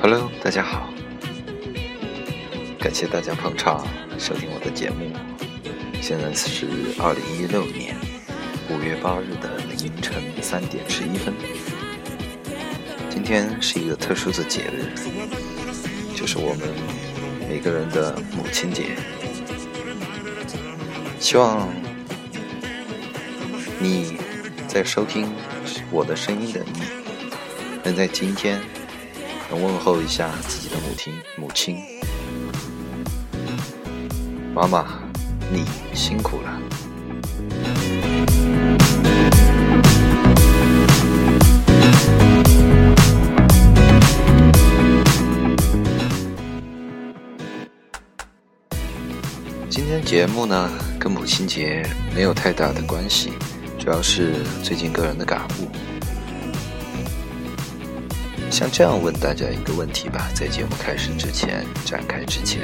Hello，大家好，感谢大家捧场收听我的节目。现在是二零一六年五月八日的凌晨三点十一分。今天是一个特殊的节日，就是我们每个人的母亲节。希望你在收听我的声音的你，能在今天能问候一下自己的母亲，母亲，妈妈，你辛苦了。节目呢，跟母亲节没有太大的关系，主要是最近个人的感悟。像这样问大家一个问题吧，在节目开始之前，展开之前，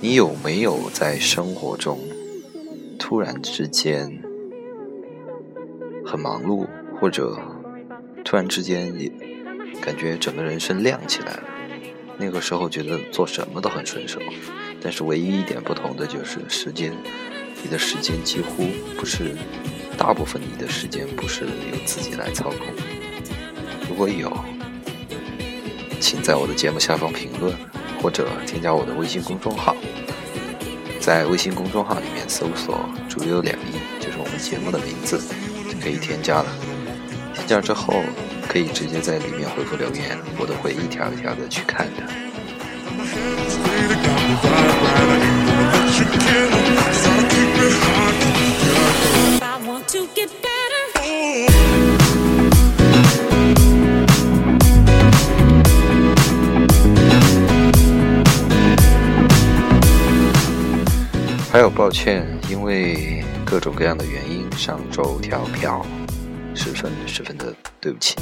你有没有在生活中突然之间很忙碌，或者突然之间也感觉整个人生亮起来了？那个时候觉得做什么都很顺手，但是唯一一点不同的就是时间，你的时间几乎不是，大部分你的时间不是由自己来操控。如果有，请在我的节目下方评论，或者添加我的微信公众号，在微信公众号里面搜索“主有两亿”，就是我们节目的名字，就可以添加了。添加之后。可以直接在里面回复留言，我都会一条一条的去看的。还有抱歉，因为各种各样的原因，上周跳票。十分十分的对不起。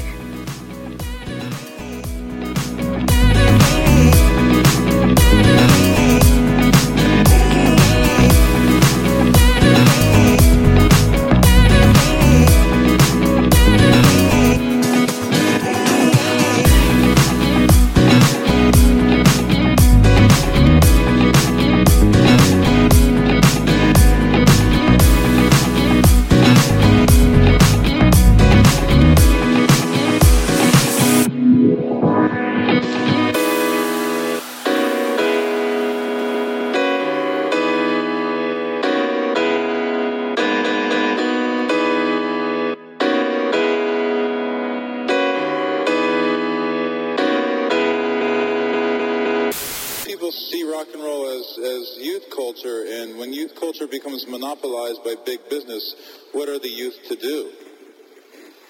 What are the youth to do?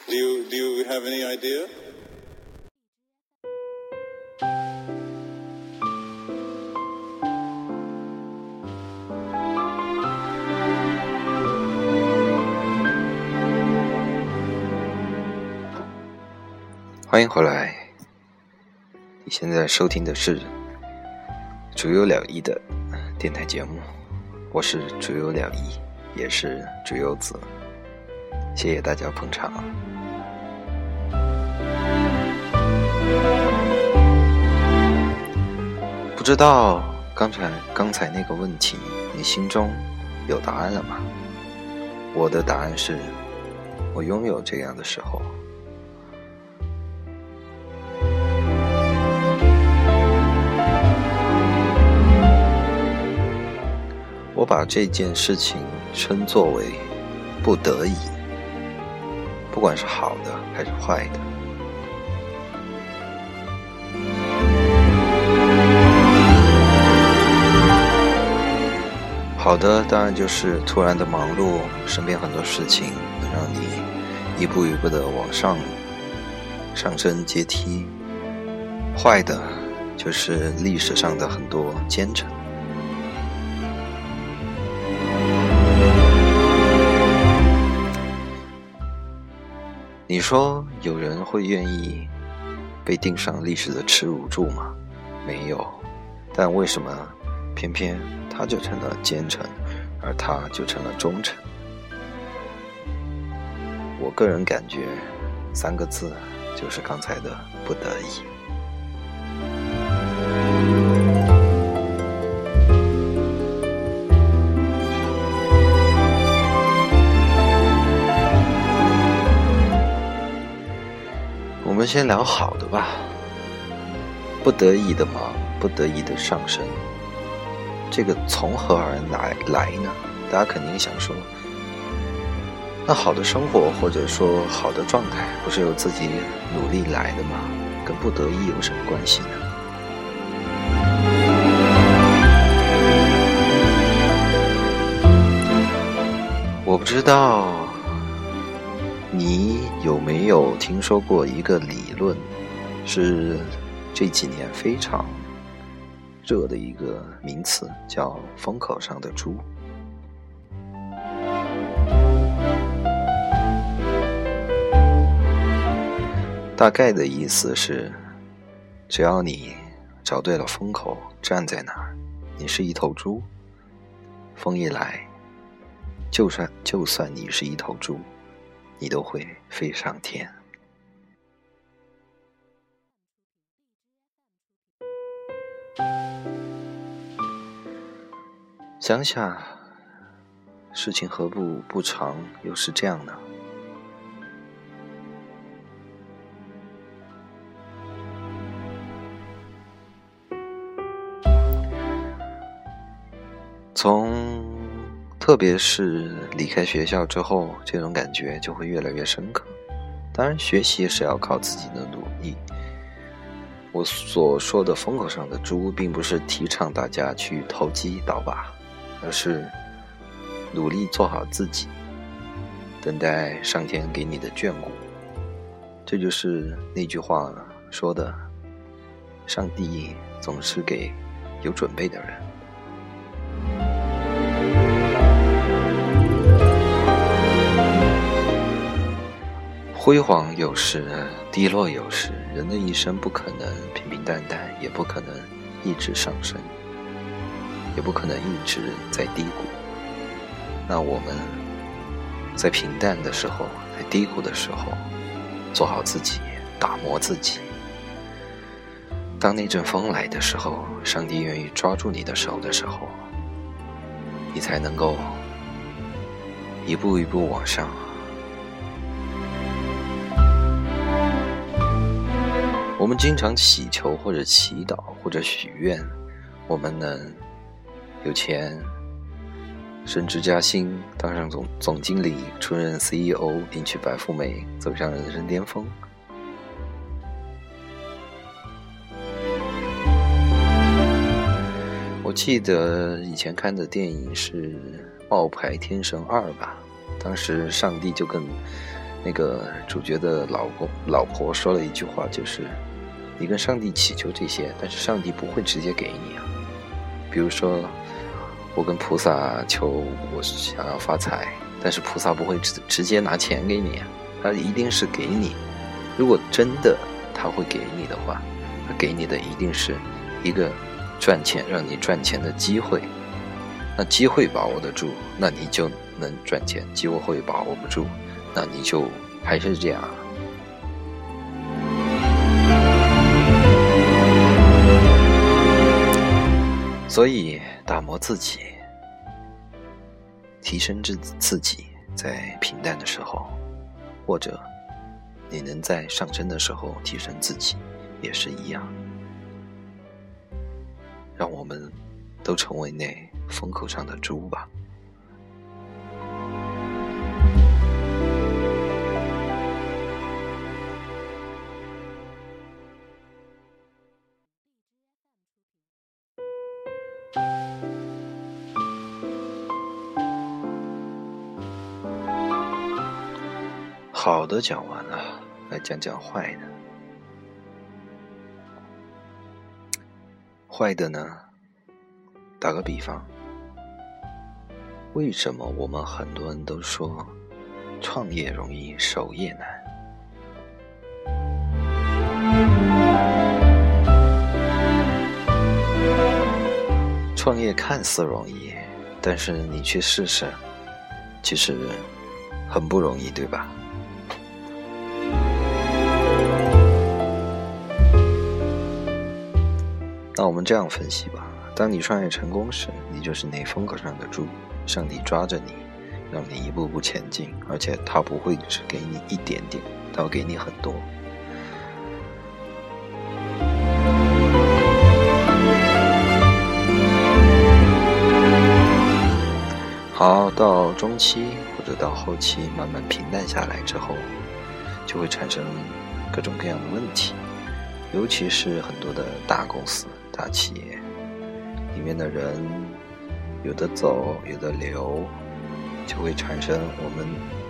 Do you do you have any idea? 欢迎回来！你现在收听的是主有两翼的电台节目，我是竹有两翼，也是竹有子，谢谢大家捧场。不知道刚才刚才那个问题，你心中有答案了吗？我的答案是，我拥有这样的时候。我把这件事情称作为不得已，不管是好的还是坏的。好的当然就是突然的忙碌，身边很多事情能让你一步一步的往上上升阶梯；坏的就是历史上的很多奸臣。你说有人会愿意被钉上历史的耻辱柱吗？没有。但为什么偏偏他就成了奸臣，而他就成了忠臣？我个人感觉，三个字就是刚才的不得已。们先聊好的吧，不得已的忙。不得已的上升，这个从何而来来呢？大家肯定想说，那好的生活或者说好的状态，不是由自己努力来的吗？跟不得已有什么关系呢？我不知道你有没有听说过一个理论，是这几年非常。热的一个名词叫“风口上的猪”，大概的意思是，只要你找对了风口，站在那儿，你是一头猪，风一来，就算就算你是一头猪，你都会飞上天。想想，事情何不不长，又是这样呢？从特别是离开学校之后，这种感觉就会越来越深刻。当然，学习是要靠自己的努力。我所说的风口上的猪，并不是提倡大家去投机倒把。而是努力做好自己，等待上天给你的眷顾。这就是那句话说的：“上帝总是给有准备的人。”辉煌有时，低落有时。人的一生不可能平平淡淡，也不可能一直上升。也不可能一直在低谷。那我们在平淡的时候，在低谷的时候，做好自己，打磨自己。当那阵风来的时候，上帝愿意抓住你的手的时候，你才能够一步一步往上。我们经常祈求或者祈祷或者许愿，我们能。有钱，升职加薪，当上总总经理，出任 CEO，迎娶白富美，走上人生巅峰。我记得以前看的电影是《冒牌天神二》吧，当时上帝就跟那个主角的老公老婆说了一句话，就是你跟上帝祈求这些，但是上帝不会直接给你啊，比如说。我跟菩萨求，我想要发财，但是菩萨不会直直接拿钱给你，他一定是给你。如果真的他会给你的话，他给你的一定是一个赚钱让你赚钱的机会。那机会把握得住，那你就能赚钱；机会把握不住，那你就还是这样。所以。打磨自己，提升自自己，在平淡的时候，或者你能在上升的时候提升自己，也是一样。让我们都成为那风口上的猪吧。都讲完了来讲讲坏的。坏的呢打个比方为什么我们很多人都说创业容易守业难？创业看似容易但是你去试试其实很不容易对吧？那我们这样分析吧：当你创业成功时，你就是那风口上的猪，上帝抓着你，让你一步步前进，而且他不会只给你一点点，他会给你很多。好，到中期或者到后期慢慢平淡下来之后，就会产生各种各样的问题，尤其是很多的大公司、大企业里面的人，有的走，有的留，就会产生我们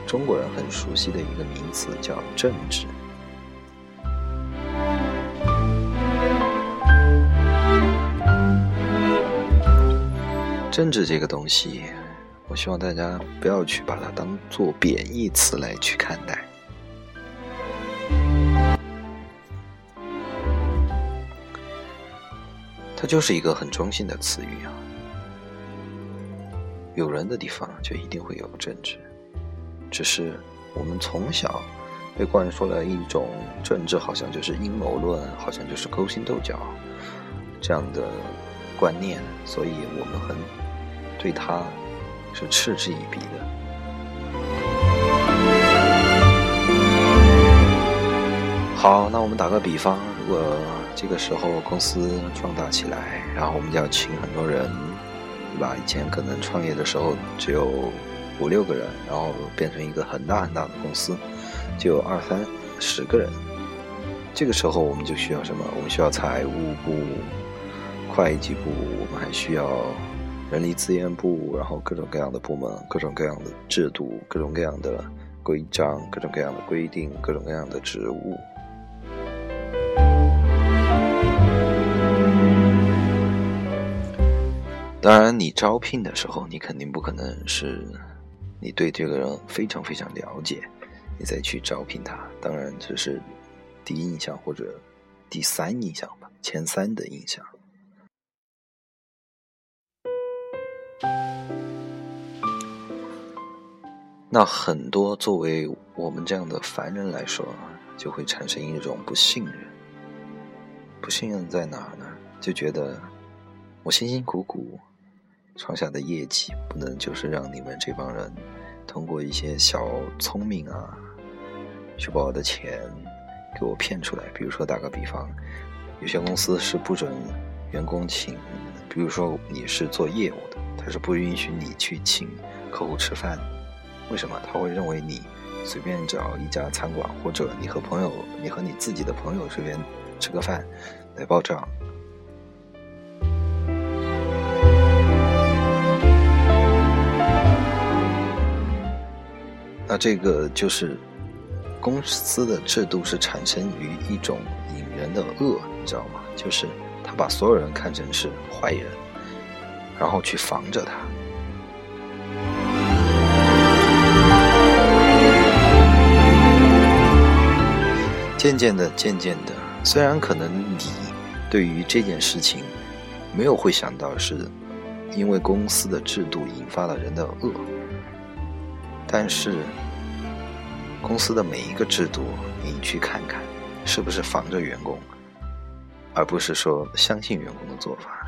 中国人很熟悉的一个名词，叫政治。政治这个东西。我希望大家不要去把它当做贬义词来去看待，它就是一个很中性的词语啊。有人的地方就一定会有政治，只是我们从小被灌输了一种政治好像就是阴谋论，好像就是勾心斗角这样的观念，所以我们很对他。是嗤之以鼻的。好，那我们打个比方，如果这个时候公司壮大起来，然后我们就要请很多人，对吧？以前可能创业的时候只有五六个人，然后变成一个很大很大的公司，就有二三十个人。这个时候我们就需要什么？我们需要财务部、会计部，我们还需要。人力资源部，然后各种各样的部门，各种各样的制度，各种各样的规章，各种各样的规定，各种各样的职务。当然，你招聘的时候，你肯定不可能是你对这个人非常非常了解，你再去招聘他。当然，这是第一印象或者第三印象吧，前三的印象。那很多作为我们这样的凡人来说，就会产生一种不信任。不信任在哪儿呢？就觉得我辛辛苦苦创下的业绩，不能就是让你们这帮人通过一些小聪明啊，去把我的钱给我骗出来。比如说打个比方，有些公司是不准员工请，比如说你是做业务的，他是不允许你去请客户吃饭。为什么他会认为你随便找一家餐馆，或者你和朋友，你和你自己的朋友随便吃个饭来报账？那这个就是公司的制度是产生于一种引人的恶，你知道吗？就是他把所有人看成是坏人，然后去防着他。渐渐的，渐渐的，虽然可能你对于这件事情没有会想到是因为公司的制度引发了人的恶，但是公司的每一个制度，你去看看是不是防着员工，而不是说相信员工的做法。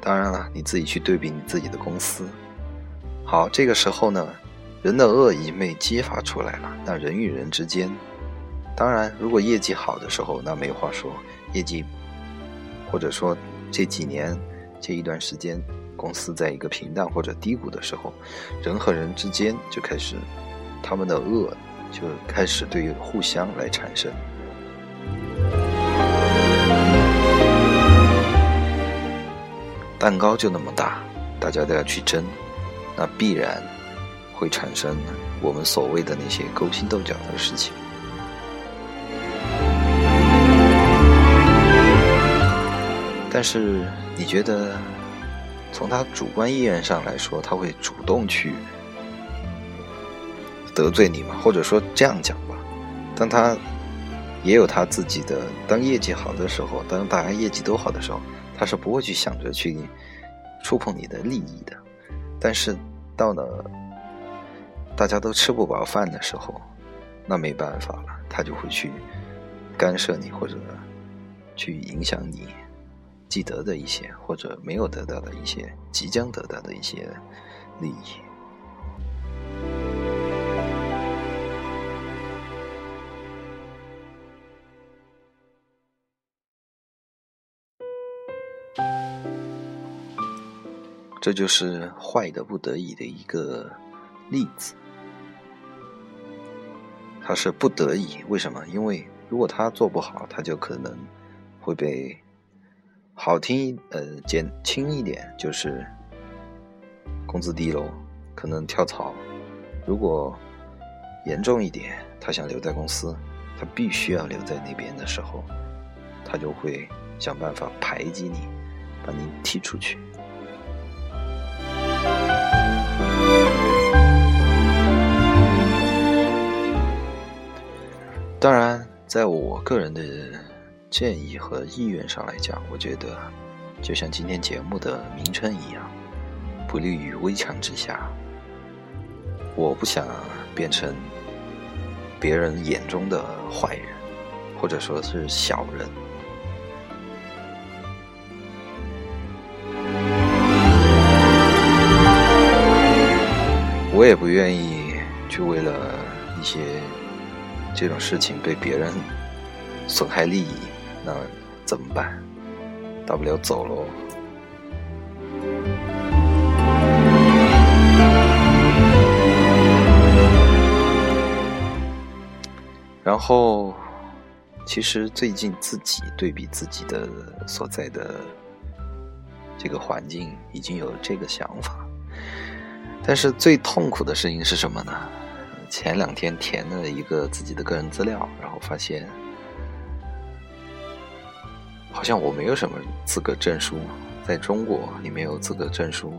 当然了，你自己去对比你自己的公司。好，这个时候呢。人的恶已经被激发出来了。那人与人之间，当然，如果业绩好的时候，那没话说。业绩，或者说这几年这一段时间，公司在一个平淡或者低谷的时候，人和人之间就开始，他们的恶就开始对互相来产生。蛋糕就那么大，大家都要去争，那必然。会产生我们所谓的那些勾心斗角的事情，但是你觉得从他主观意愿上来说，他会主动去得罪你吗？或者说这样讲吧，当他也有他自己的。当业绩好的时候，当大家业绩都好的时候，他是不会去想着去触碰你的利益的。但是到了大家都吃不饱饭的时候，那没办法了，他就会去干涉你，或者去影响你既得的一些，或者没有得到的一些，即将得到的一些利益。这就是坏的不得已的一个例子。他是不得已，为什么？因为如果他做不好，他就可能会被好听呃减轻一点，就是工资低喽，可能跳槽。如果严重一点，他想留在公司，他必须要留在那边的时候，他就会想办法排挤你，把你踢出去。当然，在我个人的建议和意愿上来讲，我觉得，就像今天节目的名称一样，不利于危墙之下。我不想变成别人眼中的坏人，或者说是小人。我也不愿意去为了一些。这种事情被别人 损害利益，那怎么办？大不了走喽。然后，其实最近自己对比自己的所在的这个环境，已经有这个想法。但是最痛苦的事情是什么呢？前两天填了一个自己的个人资料，然后发现好像我没有什么资格证书，在中国你没有资格证书，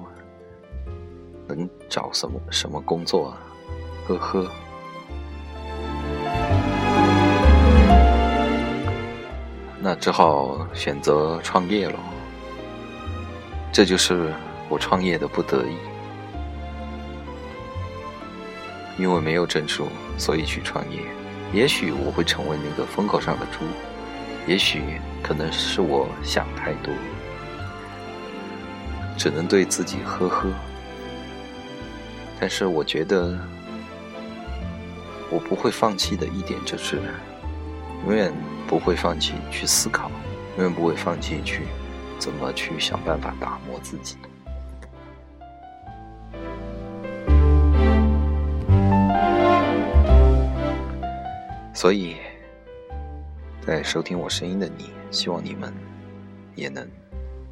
能找什么什么工作啊？呵呵。那只好选择创业了，这就是我创业的不得已。因为没有证书，所以去创业。也许我会成为那个风口上的猪，也许可能是我想太多，只能对自己呵呵。但是我觉得，我不会放弃的一点就是，永远不会放弃去思考，永远不会放弃去怎么去想办法打磨自己。所以，在收听我声音的你，希望你们也能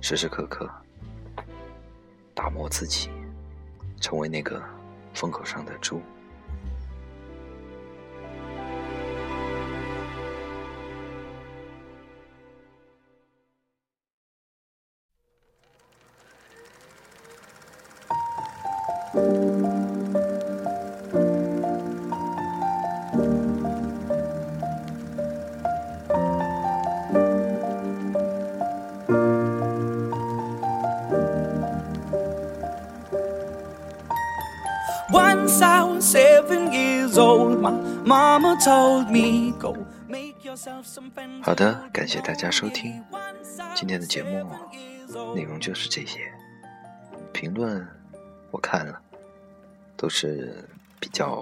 时时刻刻打磨自己，成为那个风口上的猪。好的，感谢大家收听今天的节目，内容就是这些。评论我看了，都是。比较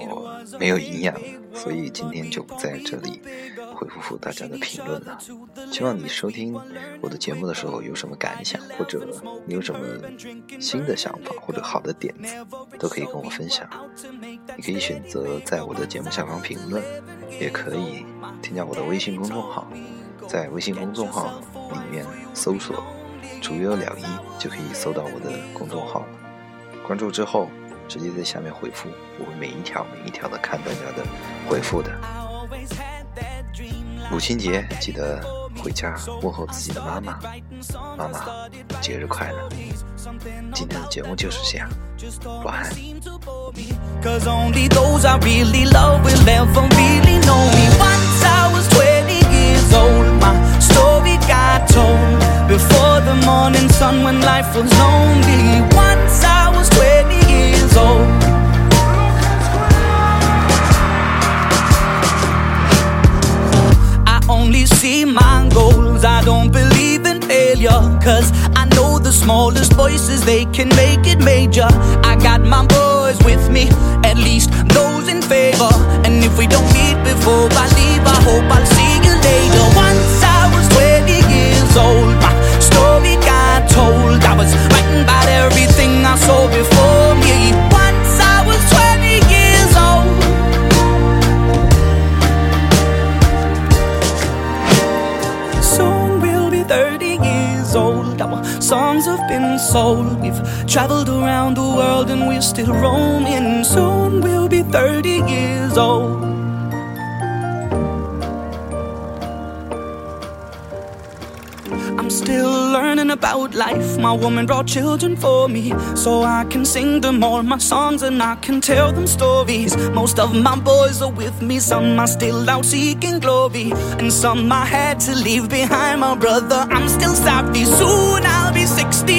没有营养，所以今天就不在这里回复大家的评论了。希望你收听我的节目的时候有什么感想，或者你有什么新的想法或者好的点子，都可以跟我分享。你可以选择在我的节目下方评论，也可以添加我的微信公众号，在微信公众号里面搜索“竹有了一”，就可以搜到我的公众号了。关注之后。直接在下面回复，我会每一条每一条的看大家的回复的。母亲节记得回家问候自己的妈妈，妈妈节日快乐。今天的节目就是这样，晚安。Only see my goals. I don't believe in failure. Cause I know the smallest voices, they can make it major. I got my boys 30 years old. I'm still learning about life. My woman brought children for me, so I can sing them all my songs and I can tell them stories. Most of my boys are with me, some are still out seeking glory, and some I had to leave behind. My brother, I'm still savvy. Soon I'll be 60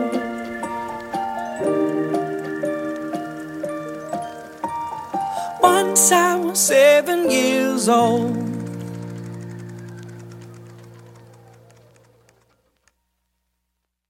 I was seven years old.